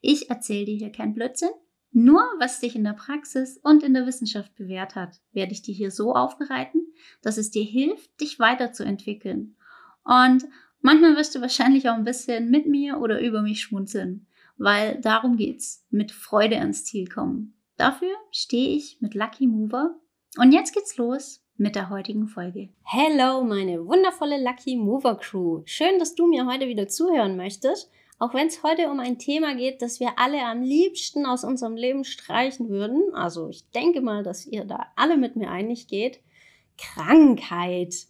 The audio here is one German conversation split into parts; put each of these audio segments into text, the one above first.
Ich erzähle dir hier kein Blödsinn. Nur was sich in der Praxis und in der Wissenschaft bewährt hat, werde ich dir hier so aufbereiten, dass es dir hilft, dich weiterzuentwickeln. Und manchmal wirst du wahrscheinlich auch ein bisschen mit mir oder über mich schmunzeln, weil darum geht's, mit Freude ans Ziel kommen. Dafür stehe ich mit Lucky Mover. Und jetzt geht's los mit der heutigen Folge. Hello, meine wundervolle Lucky Mover Crew. Schön, dass du mir heute wieder zuhören möchtest. Auch wenn es heute um ein Thema geht, das wir alle am liebsten aus unserem Leben streichen würden, also ich denke mal, dass ihr da alle mit mir einig geht, Krankheit.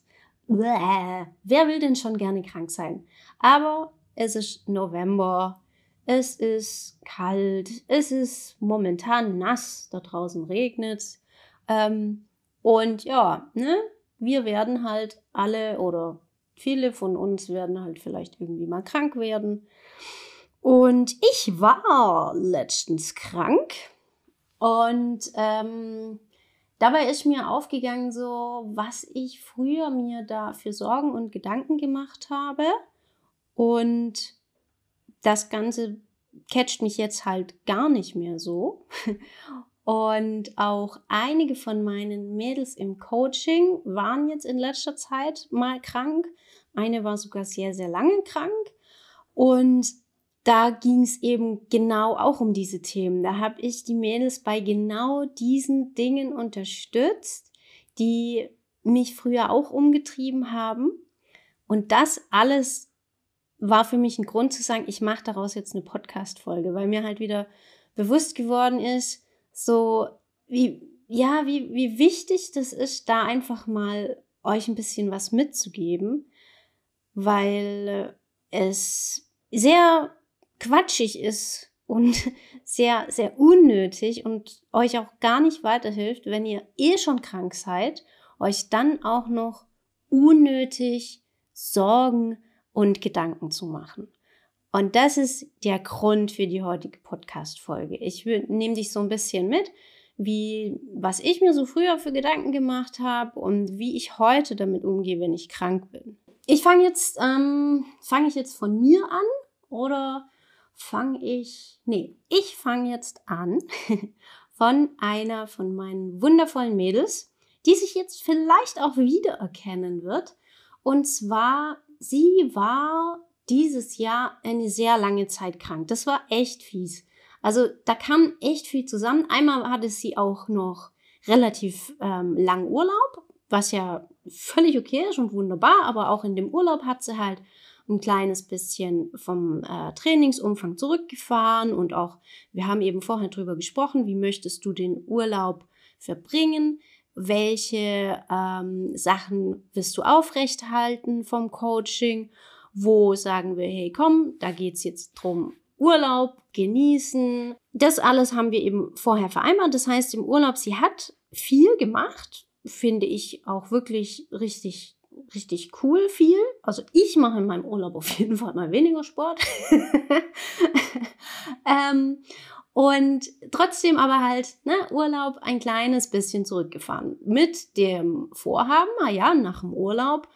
Bäh. Wer will denn schon gerne krank sein? Aber es ist November, es ist kalt, es ist momentan nass, da draußen regnet ähm, und ja, ne, wir werden halt alle oder viele von uns werden halt vielleicht irgendwie mal krank werden. Und ich war letztens krank und ähm, dabei ist mir aufgegangen, so was ich früher mir da für Sorgen und Gedanken gemacht habe. Und das Ganze catcht mich jetzt halt gar nicht mehr so. Und auch einige von meinen Mädels im Coaching waren jetzt in letzter Zeit mal krank. Eine war sogar sehr, sehr lange krank. Und da ging es eben genau auch um diese Themen. Da habe ich die Mädels bei genau diesen Dingen unterstützt, die mich früher auch umgetrieben haben. Und das alles war für mich ein Grund zu sagen, ich mache daraus jetzt eine Podcast-Folge, weil mir halt wieder bewusst geworden ist, so wie, ja, wie, wie wichtig das ist, da einfach mal euch ein bisschen was mitzugeben, weil es sehr quatschig ist und sehr, sehr unnötig und euch auch gar nicht weiterhilft, wenn ihr eh schon krank seid, euch dann auch noch unnötig Sorgen und Gedanken zu machen. Und das ist der Grund für die heutige Podcast-Folge. Ich nehme dich so ein bisschen mit, wie, was ich mir so früher für Gedanken gemacht habe und wie ich heute damit umgehe, wenn ich krank bin. Ich fange jetzt, ähm, fange ich jetzt von mir an oder fange ich, nee, ich fange jetzt an von einer von meinen wundervollen Mädels, die sich jetzt vielleicht auch wiedererkennen wird. Und zwar, sie war dieses Jahr eine sehr lange Zeit krank. Das war echt fies. Also da kam echt viel zusammen. Einmal hatte sie auch noch relativ ähm, lang Urlaub, was ja völlig okay ist und wunderbar, aber auch in dem Urlaub hat sie halt ein kleines bisschen vom äh, Trainingsumfang zurückgefahren und auch, wir haben eben vorher drüber gesprochen, wie möchtest du den Urlaub verbringen, welche ähm, Sachen wirst du aufrechthalten vom Coaching, wo sagen wir, hey komm, da geht's jetzt drum, Urlaub genießen. Das alles haben wir eben vorher vereinbart. Das heißt, im Urlaub, sie hat viel gemacht, finde ich auch wirklich richtig richtig cool viel. Also ich mache in meinem Urlaub auf jeden Fall mal weniger Sport. ähm, und trotzdem aber halt ne, Urlaub ein kleines bisschen zurückgefahren. Mit dem Vorhaben, na ja, nach dem Urlaub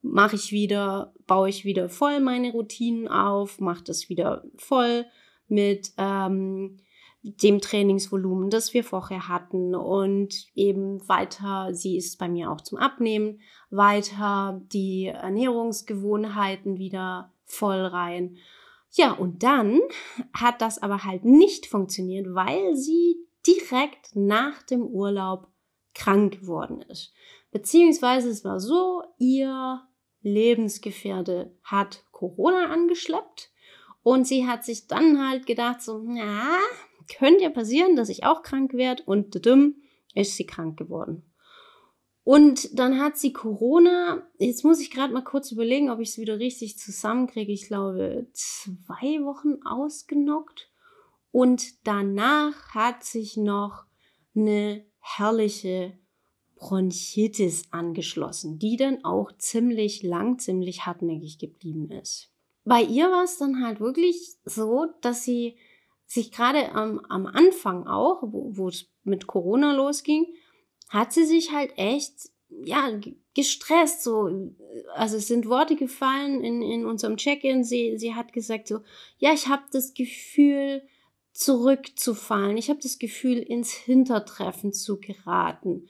mache ich wieder, baue ich wieder voll meine Routinen auf, mache das wieder voll mit ähm, dem Trainingsvolumen, das wir vorher hatten und eben weiter, sie ist bei mir auch zum Abnehmen, weiter die Ernährungsgewohnheiten wieder voll rein. Ja, und dann hat das aber halt nicht funktioniert, weil sie direkt nach dem Urlaub krank geworden ist. Beziehungsweise es war so, ihr Lebensgefährde hat Corona angeschleppt und sie hat sich dann halt gedacht so, na, könnte ja passieren, dass ich auch krank werde und dumm ist sie krank geworden. Und dann hat sie Corona. Jetzt muss ich gerade mal kurz überlegen, ob ich es wieder richtig zusammenkriege. Ich glaube, zwei Wochen ausgenockt. Und danach hat sich noch eine herrliche Bronchitis angeschlossen, die dann auch ziemlich lang, ziemlich hartnäckig geblieben ist. Bei ihr war es dann halt wirklich so, dass sie sich gerade am, am Anfang auch, wo es mit Corona losging, hat sie sich halt echt, ja, gestresst, so, also es sind Worte gefallen in, in unserem Check-in, sie, sie hat gesagt so, ja, ich habe das Gefühl, zurückzufallen, ich habe das Gefühl, ins Hintertreffen zu geraten.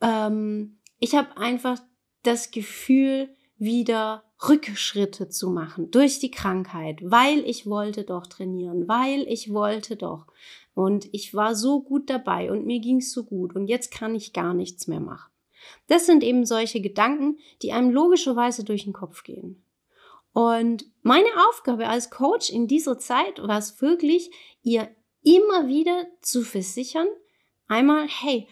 Ähm, ich habe einfach das Gefühl, wieder Rückschritte zu machen durch die Krankheit, weil ich wollte doch trainieren, weil ich wollte doch. Und ich war so gut dabei und mir ging es so gut und jetzt kann ich gar nichts mehr machen. Das sind eben solche Gedanken, die einem logischerweise durch den Kopf gehen. Und meine Aufgabe als Coach in dieser Zeit war es wirklich, ihr immer wieder zu versichern, einmal, hey,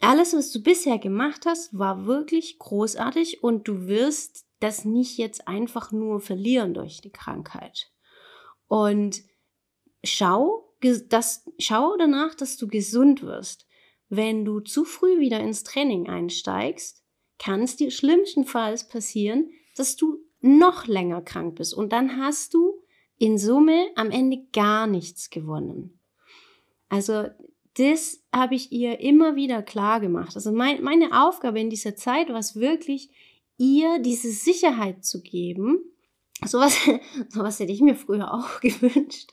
alles, was du bisher gemacht hast, war wirklich großartig und du wirst das nicht jetzt einfach nur verlieren durch die Krankheit. Und schau, das, schau danach, dass du gesund wirst. Wenn du zu früh wieder ins Training einsteigst, kann es dir schlimmstenfalls passieren, dass du noch länger krank bist und dann hast du in Summe am Ende gar nichts gewonnen. Also das habe ich ihr immer wieder klar gemacht. Also mein, meine Aufgabe in dieser Zeit war es wirklich, ihr diese Sicherheit zu geben. Sowas, sowas hätte ich mir früher auch gewünscht.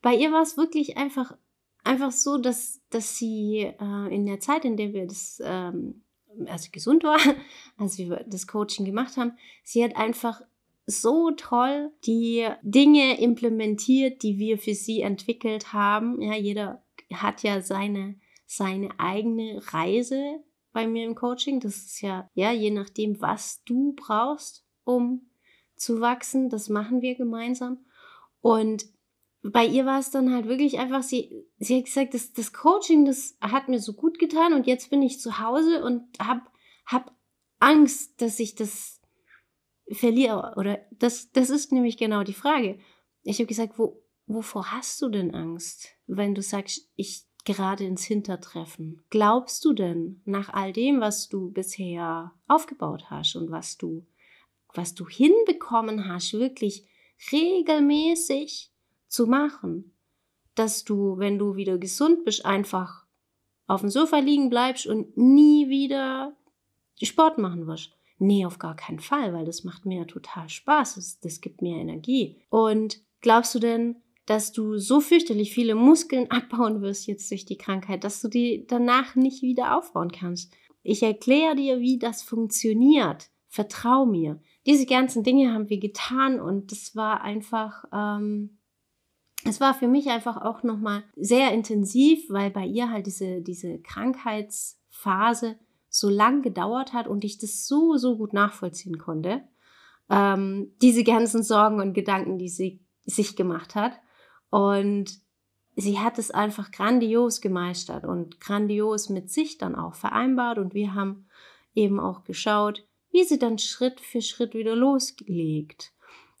Bei ihr war es wirklich einfach, einfach so, dass, dass sie äh, in der Zeit, in der wir das, ähm, als sie gesund war, als wir das Coaching gemacht haben, sie hat einfach so toll die Dinge implementiert, die wir für sie entwickelt haben. Ja, jeder hat ja seine, seine eigene Reise bei mir im Coaching. Das ist ja, ja, je nachdem, was du brauchst, um zu wachsen. Das machen wir gemeinsam. Und bei ihr war es dann halt wirklich einfach, sie, sie hat gesagt, das, das Coaching, das hat mir so gut getan und jetzt bin ich zu Hause und hab, hab Angst, dass ich das verliere. Oder das, das ist nämlich genau die Frage. Ich habe gesagt, wo, wovor hast du denn Angst, wenn du sagst, ich gerade ins Hintertreffen? Glaubst du denn nach all dem, was du bisher aufgebaut hast und was du, was du hinbekommen hast, wirklich regelmäßig zu machen, dass du, wenn du wieder gesund bist, einfach auf dem Sofa liegen bleibst und nie wieder Sport machen wirst? Nee, auf gar keinen Fall, weil das macht mir ja total Spaß. Das, das gibt mir Energie. Und glaubst du denn, dass du so fürchterlich viele Muskeln abbauen wirst jetzt durch die Krankheit, dass du die danach nicht wieder aufbauen kannst. Ich erkläre dir, wie das funktioniert. Vertrau mir. Diese ganzen Dinge haben wir getan und das war einfach, ähm, es war für mich einfach auch nochmal sehr intensiv, weil bei ihr halt diese, diese Krankheitsphase so lang gedauert hat und ich das so, so gut nachvollziehen konnte. Ähm, diese ganzen Sorgen und Gedanken, die sie sich gemacht hat. Und sie hat es einfach grandios gemeistert und grandios mit sich dann auch vereinbart. Und wir haben eben auch geschaut, wie sie dann Schritt für Schritt wieder loslegt.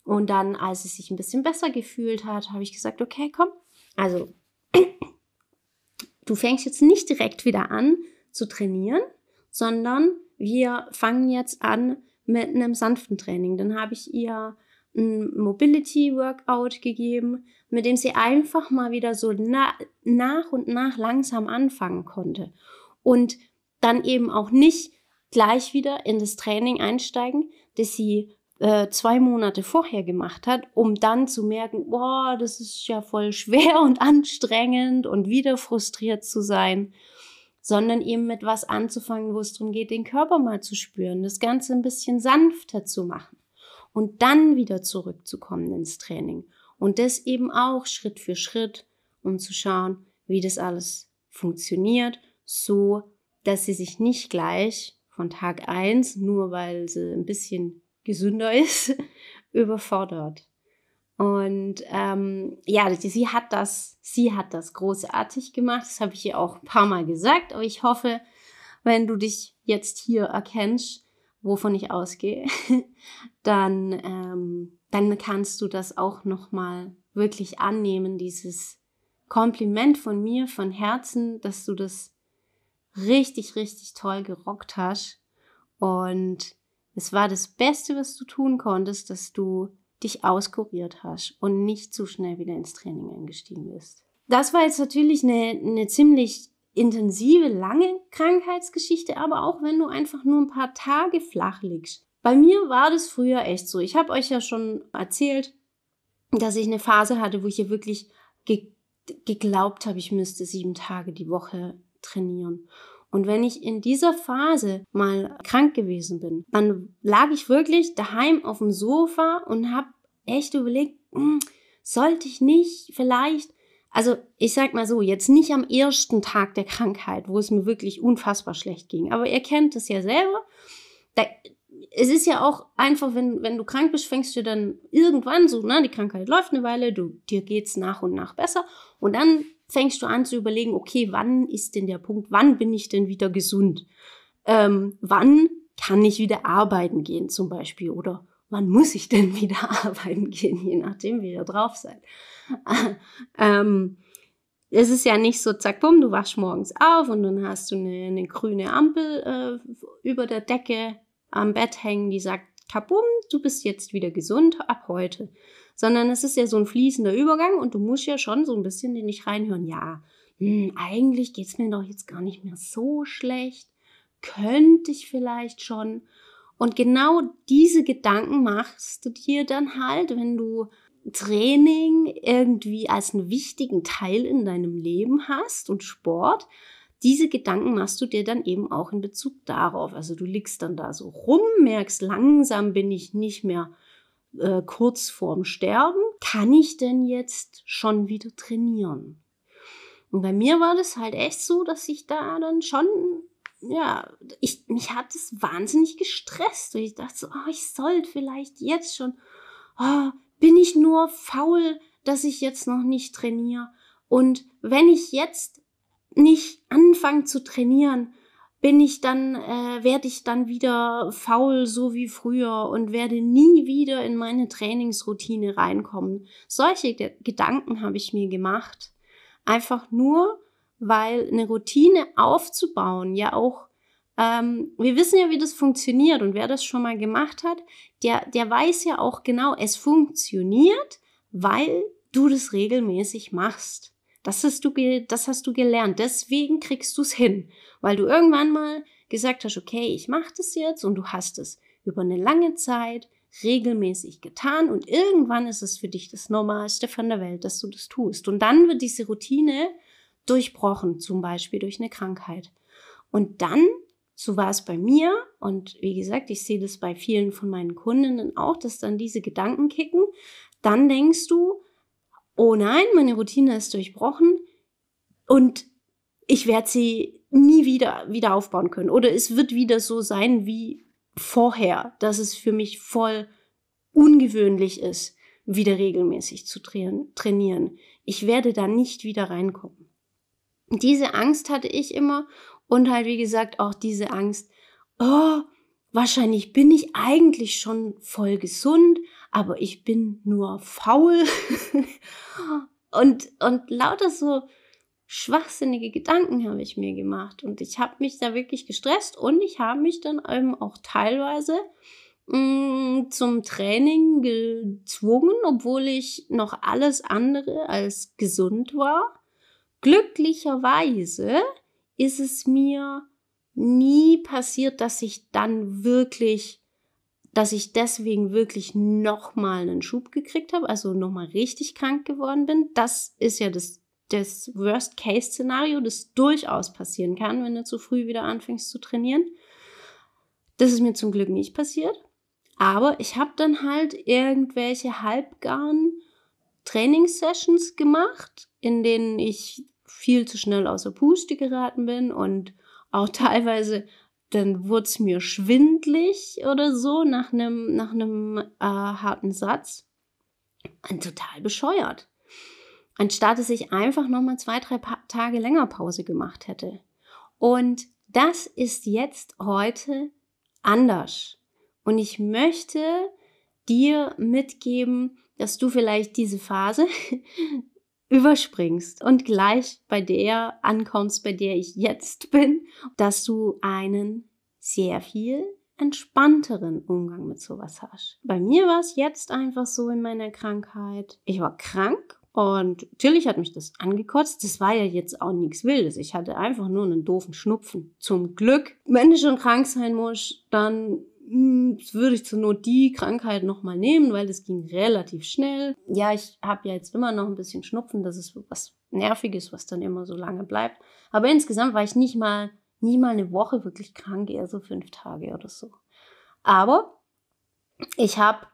Und dann, als sie sich ein bisschen besser gefühlt hat, habe ich gesagt, okay, komm, also du fängst jetzt nicht direkt wieder an zu trainieren, sondern wir fangen jetzt an mit einem sanften Training. Dann habe ich ihr ein Mobility Workout gegeben, mit dem sie einfach mal wieder so na nach und nach langsam anfangen konnte. Und dann eben auch nicht gleich wieder in das Training einsteigen, das sie äh, zwei Monate vorher gemacht hat, um dann zu merken, boah, das ist ja voll schwer und anstrengend und wieder frustriert zu sein, sondern eben mit was anzufangen, wo es darum geht, den Körper mal zu spüren, das Ganze ein bisschen sanfter zu machen und dann wieder zurückzukommen ins Training. Und das eben auch Schritt für Schritt, um zu schauen, wie das alles funktioniert, so dass sie sich nicht gleich von Tag eins, nur weil sie ein bisschen gesünder ist, überfordert. Und ähm, ja, sie hat das, sie hat das großartig gemacht. Das habe ich ihr auch ein paar Mal gesagt. Aber ich hoffe, wenn du dich jetzt hier erkennst, wovon ich ausgehe, dann, ähm, dann kannst du das auch nochmal wirklich annehmen, dieses Kompliment von mir, von Herzen, dass du das richtig, richtig toll gerockt hast. Und es war das Beste, was du tun konntest, dass du dich auskuriert hast und nicht zu schnell wieder ins Training eingestiegen bist. Das war jetzt natürlich eine, eine ziemlich intensive, lange Krankheitsgeschichte, aber auch wenn du einfach nur ein paar Tage flach liegst. Bei mir war das früher echt so. Ich habe euch ja schon erzählt, dass ich eine Phase hatte, wo ich ja wirklich ge geglaubt habe, ich müsste sieben Tage die Woche trainieren. Und wenn ich in dieser Phase mal krank gewesen bin, dann lag ich wirklich daheim auf dem Sofa und habe echt überlegt, hm, sollte ich nicht vielleicht also ich sag mal so, jetzt nicht am ersten Tag der Krankheit, wo es mir wirklich unfassbar schlecht ging, aber ihr kennt es ja selber. Da, es ist ja auch einfach, wenn, wenn du krank bist, fängst du dann irgendwann so, ne, die Krankheit läuft eine Weile, du, dir geht's nach und nach besser und dann fängst du an zu überlegen, okay, wann ist denn der Punkt, wann bin ich denn wieder gesund? Ähm, wann kann ich wieder arbeiten gehen zum Beispiel oder wann muss ich denn wieder arbeiten gehen, je nachdem, wie ihr drauf seid. ähm, es ist ja nicht so, zack, bumm, du wachst morgens auf und dann hast du eine, eine grüne Ampel äh, über der Decke am Bett hängen, die sagt, kabum, du bist jetzt wieder gesund ab heute. Sondern es ist ja so ein fließender Übergang und du musst ja schon so ein bisschen in dich reinhören, ja, hm, eigentlich geht's mir doch jetzt gar nicht mehr so schlecht. Könnte ich vielleicht schon. Und genau diese Gedanken machst du dir dann halt, wenn du Training irgendwie als einen wichtigen Teil in deinem Leben hast und Sport, diese Gedanken machst du dir dann eben auch in Bezug darauf. Also du liegst dann da so rum, merkst, langsam bin ich nicht mehr äh, kurz vorm Sterben. Kann ich denn jetzt schon wieder trainieren? Und bei mir war das halt echt so, dass ich da dann schon, ja, ich, mich hat es wahnsinnig gestresst. Und ich dachte so, oh, ich sollte vielleicht jetzt schon, oh, bin ich nur faul, dass ich jetzt noch nicht trainiere? Und wenn ich jetzt nicht anfange zu trainieren, bin ich dann, äh, werde ich dann wieder faul, so wie früher und werde nie wieder in meine Trainingsroutine reinkommen. Solche Ge Gedanken habe ich mir gemacht. Einfach nur, weil eine Routine aufzubauen ja auch ähm, wir wissen ja, wie das funktioniert und wer das schon mal gemacht hat, der, der weiß ja auch genau, es funktioniert, weil du das regelmäßig machst. Das hast du, das hast du gelernt. Deswegen kriegst du es hin, weil du irgendwann mal gesagt hast, okay, ich mache das jetzt und du hast es über eine lange Zeit regelmäßig getan und irgendwann ist es für dich das Normalste von der Welt, dass du das tust. Und dann wird diese Routine durchbrochen, zum Beispiel durch eine Krankheit. Und dann so war es bei mir und wie gesagt, ich sehe das bei vielen von meinen Kundinnen auch, dass dann diese Gedanken kicken. Dann denkst du, oh nein, meine Routine ist durchbrochen und ich werde sie nie wieder wieder aufbauen können oder es wird wieder so sein wie vorher, dass es für mich voll ungewöhnlich ist, wieder regelmäßig zu trainieren. Ich werde da nicht wieder reinkommen. Diese Angst hatte ich immer und halt, wie gesagt, auch diese Angst, oh, wahrscheinlich bin ich eigentlich schon voll gesund, aber ich bin nur faul. und, und lauter so schwachsinnige Gedanken habe ich mir gemacht. Und ich habe mich da wirklich gestresst und ich habe mich dann eben auch teilweise mh, mm, zum Training gezwungen, obwohl ich noch alles andere als gesund war. Glücklicherweise ist es mir nie passiert, dass ich dann wirklich, dass ich deswegen wirklich nochmal einen Schub gekriegt habe, also nochmal richtig krank geworden bin. Das ist ja das, das Worst-Case-Szenario, das durchaus passieren kann, wenn du zu früh wieder anfängst zu trainieren. Das ist mir zum Glück nicht passiert. Aber ich habe dann halt irgendwelche halbgaren Trainingssessions gemacht, in denen ich viel zu schnell außer Puste geraten bin und auch teilweise dann wurde es mir schwindlig oder so nach einem nach einem äh, harten Satz. Und total bescheuert. Anstatt dass ich einfach nochmal zwei, drei pa Tage länger Pause gemacht hätte. Und das ist jetzt heute anders. Und ich möchte dir mitgeben, dass du vielleicht diese Phase überspringst und gleich bei der ankommst, bei der ich jetzt bin, dass du einen sehr viel entspannteren Umgang mit sowas hast. Bei mir war es jetzt einfach so in meiner Krankheit. Ich war krank und natürlich hat mich das angekotzt. Das war ja jetzt auch nichts Wildes. Ich hatte einfach nur einen doofen Schnupfen. Zum Glück, wenn du schon krank sein musst, dann würde ich zur Not die Krankheit nochmal nehmen, weil das ging relativ schnell. Ja, ich habe ja jetzt immer noch ein bisschen Schnupfen. Das ist was Nerviges, was dann immer so lange bleibt. Aber insgesamt war ich nicht mal, nie mal eine Woche wirklich krank, eher so fünf Tage oder so. Aber ich habe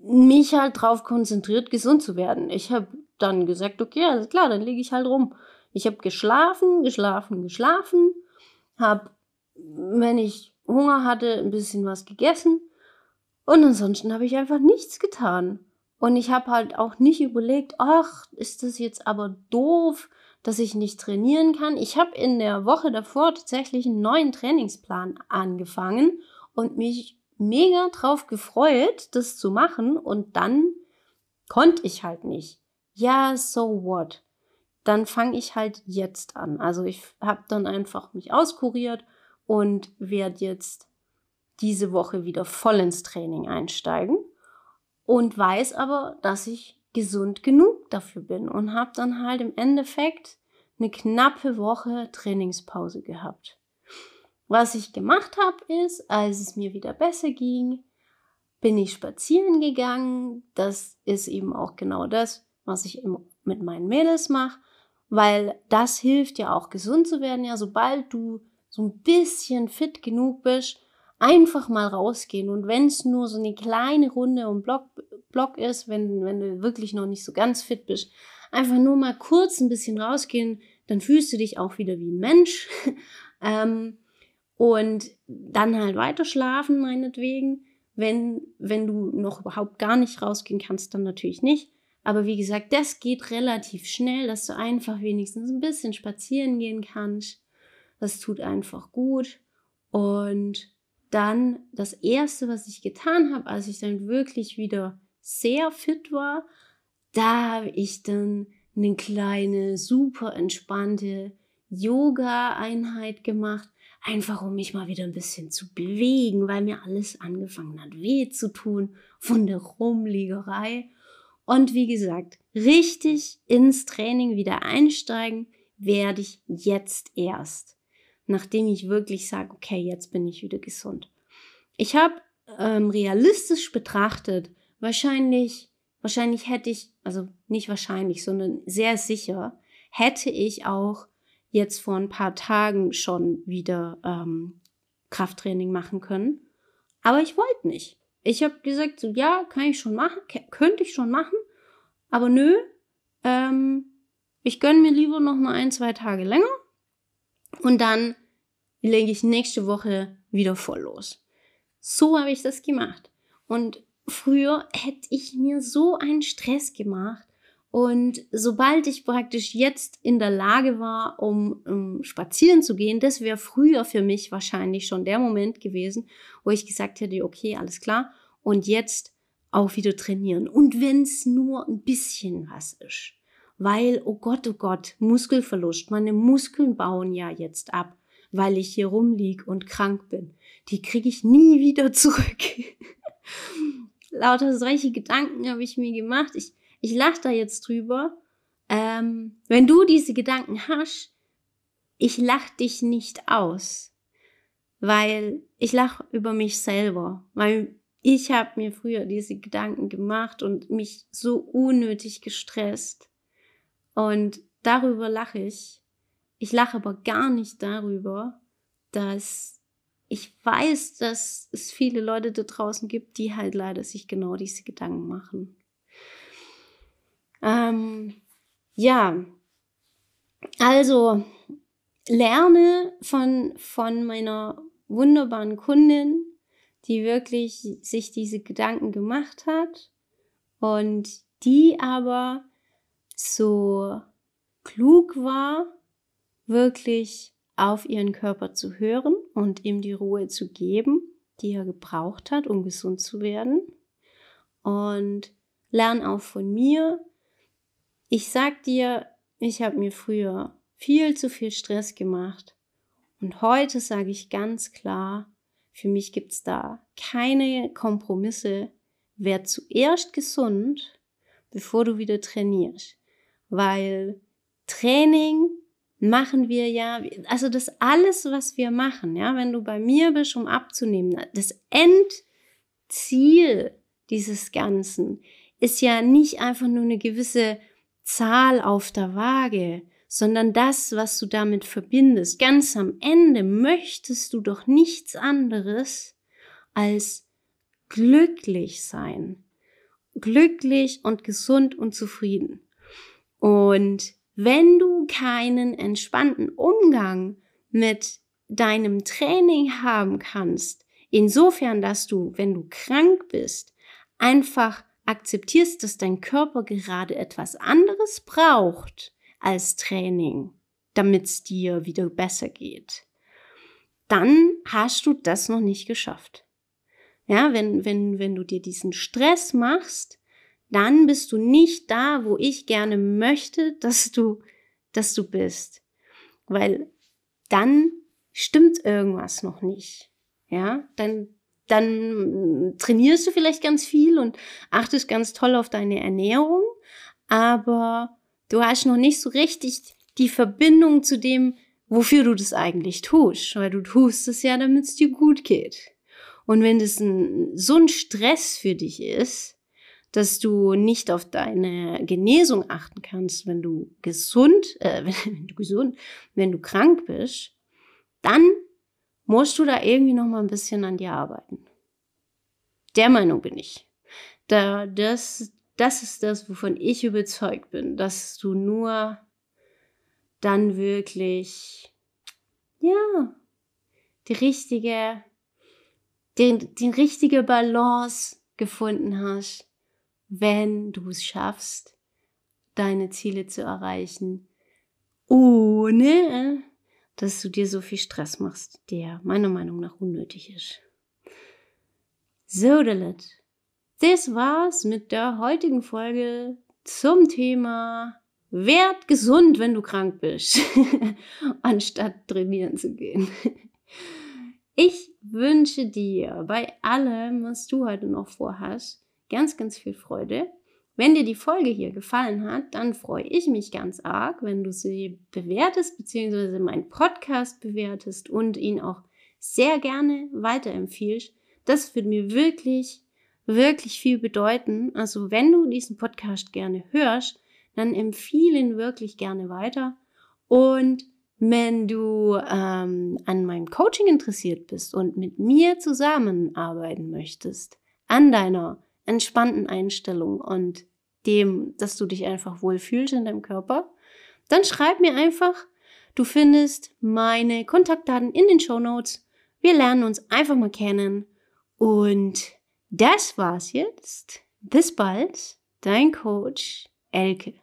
mich halt drauf konzentriert, gesund zu werden. Ich habe dann gesagt, okay, alles klar, dann liege ich halt rum. Ich habe geschlafen, geschlafen, geschlafen, habe, wenn ich Hunger hatte, ein bisschen was gegessen und ansonsten habe ich einfach nichts getan. Und ich habe halt auch nicht überlegt, ach, ist das jetzt aber doof, dass ich nicht trainieren kann. Ich habe in der Woche davor tatsächlich einen neuen Trainingsplan angefangen und mich mega drauf gefreut, das zu machen und dann konnte ich halt nicht. Ja, so what? Dann fange ich halt jetzt an. Also ich habe dann einfach mich auskuriert und werde jetzt diese Woche wieder voll ins Training einsteigen und weiß aber, dass ich gesund genug dafür bin und habe dann halt im Endeffekt eine knappe Woche Trainingspause gehabt. Was ich gemacht habe, ist, als es mir wieder besser ging, bin ich spazieren gegangen. Das ist eben auch genau das, was ich mit meinen Mädels mache, weil das hilft ja auch gesund zu werden. Ja, sobald du so ein bisschen fit genug bist, einfach mal rausgehen. Und wenn es nur so eine kleine Runde um Block, Block ist, wenn, wenn du wirklich noch nicht so ganz fit bist, einfach nur mal kurz ein bisschen rausgehen, dann fühlst du dich auch wieder wie ein Mensch. ähm, und dann halt weiter schlafen, meinetwegen. Wenn, wenn du noch überhaupt gar nicht rausgehen kannst, dann natürlich nicht. Aber wie gesagt, das geht relativ schnell, dass du einfach wenigstens ein bisschen spazieren gehen kannst. Das tut einfach gut. Und dann das erste, was ich getan habe, als ich dann wirklich wieder sehr fit war, da habe ich dann eine kleine, super entspannte Yoga-Einheit gemacht, einfach um mich mal wieder ein bisschen zu bewegen, weil mir alles angefangen hat weh zu tun von der Rumliegerei. Und wie gesagt, richtig ins Training wieder einsteigen werde ich jetzt erst, nachdem ich wirklich sage, okay, jetzt bin ich wieder gesund. Ich habe ähm, realistisch betrachtet, wahrscheinlich, wahrscheinlich hätte ich, also nicht wahrscheinlich, sondern sehr sicher, hätte ich auch jetzt vor ein paar Tagen schon wieder ähm, Krafttraining machen können. Aber ich wollte nicht. Ich habe gesagt, so, ja, kann ich schon machen, könnte ich schon machen, aber nö, ähm, ich gönne mir lieber noch mal ein, zwei Tage länger und dann lege ich nächste Woche wieder voll los. So habe ich das gemacht. Und früher hätte ich mir so einen Stress gemacht, und sobald ich praktisch jetzt in der Lage war, um, um spazieren zu gehen, das wäre früher für mich wahrscheinlich schon der Moment gewesen, wo ich gesagt hätte, okay, alles klar, und jetzt auch wieder trainieren. Und wenn es nur ein bisschen was ist. Weil, oh Gott, oh Gott, Muskelverlust, meine Muskeln bauen ja jetzt ab, weil ich hier rumlieg und krank bin. Die kriege ich nie wieder zurück. Lauter solche Gedanken habe ich mir gemacht. Ich, ich lache da jetzt drüber. Ähm, wenn du diese Gedanken hast, ich lach dich nicht aus, weil ich lach über mich selber, weil ich habe mir früher diese Gedanken gemacht und mich so unnötig gestresst. Und darüber lache ich. Ich lache aber gar nicht darüber, dass ich weiß, dass es viele Leute da draußen gibt, die halt leider sich genau diese Gedanken machen. Ähm, ja, also lerne von, von meiner wunderbaren Kundin, die wirklich sich diese Gedanken gemacht hat und die aber so klug war, wirklich auf ihren Körper zu hören und ihm die Ruhe zu geben, die er gebraucht hat, um gesund zu werden. Und lerne auch von mir, Ich sag dir, ich habe mir früher viel zu viel Stress gemacht. Und heute sage ich ganz klar, für mich gibt's da keine Kompromisse. Werd zuerst gesund, bevor du wieder trainierst. Weil Training machen wir ja, also das alles, was wir machen, ja, wenn du bei mir bist, um abzunehmen, das Endziel dieses Ganzen ist ja nicht einfach nur eine gewisse Zahl auf der Waage, sondern das, was du damit verbindest. Ganz am Ende möchtest du doch nichts anderes als glücklich sein. Glücklich und gesund und zufrieden. Und wenn du keinen entspannten Umgang mit deinem Training haben kannst, insofern, dass du, wenn du krank bist, einfach akzeptierst, dass dein Körper gerade etwas anderes braucht als Training, damit es dir wieder besser geht, dann hast du das noch nicht geschafft. Ja, wenn, wenn, wenn du dir diesen Stress machst, dann bist du nicht da, wo ich gerne möchte, dass du, dass du bist. Weil dann stimmt irgendwas noch nicht. Ja, dann dann trainierst du vielleicht ganz viel und achtest ganz toll auf deine Ernährung, aber du hast noch nicht so richtig die Verbindung zu dem, wofür du das eigentlich tust, weil du tust es ja, damit es dir gut geht. Und wenn das ein, so ein Stress für dich ist, dass du nicht auf deine Genesung achten kannst, wenn du gesund, äh, wenn du gesund, wenn du krank bist, dann musst du da irgendwie noch mal ein bisschen an dir arbeiten. Der Meinung bin ich. Da, das, das ist das, wovon ich überzeugt bin, dass du nur dann wirklich, ja, die richtige, den, die richtige Balance gefunden hast, wenn du es schaffst, deine Ziele zu erreichen, ohne dass du dir so viel Stress machst, der meiner Meinung nach unnötig ist. So, Dalit. Das war's mit der heutigen Folge zum Thema Werd gesund, wenn du krank bist, anstatt trainieren zu gehen. Ich wünsche dir bei allem, was du heute noch vorhast, ganz, ganz viel Freude wenn dir die Folge hier gefallen hat, dann freue ich mich ganz arg, wenn du sie bewertest, beziehungsweise meinen Podcast bewertest und ihn auch sehr gerne weiterempfiehlst. Das würde mir wirklich, wirklich viel bedeuten. Also wenn du diesen Podcast gerne hörst, dann empfehle ihn wirklich gerne weiter. Und wenn du ähm, an meinem Coaching interessiert bist und mit mir zusammenarbeiten möchtest, an deiner entspannten Einstellung und dem, dass du dich einfach wohlfühlst in deinem Körper, dann schreib mir einfach. Du findest meine Kontaktdaten in den Show Notes. Wir lernen uns einfach mal kennen. Und das war's jetzt. Bis bald. Dein Coach Elke.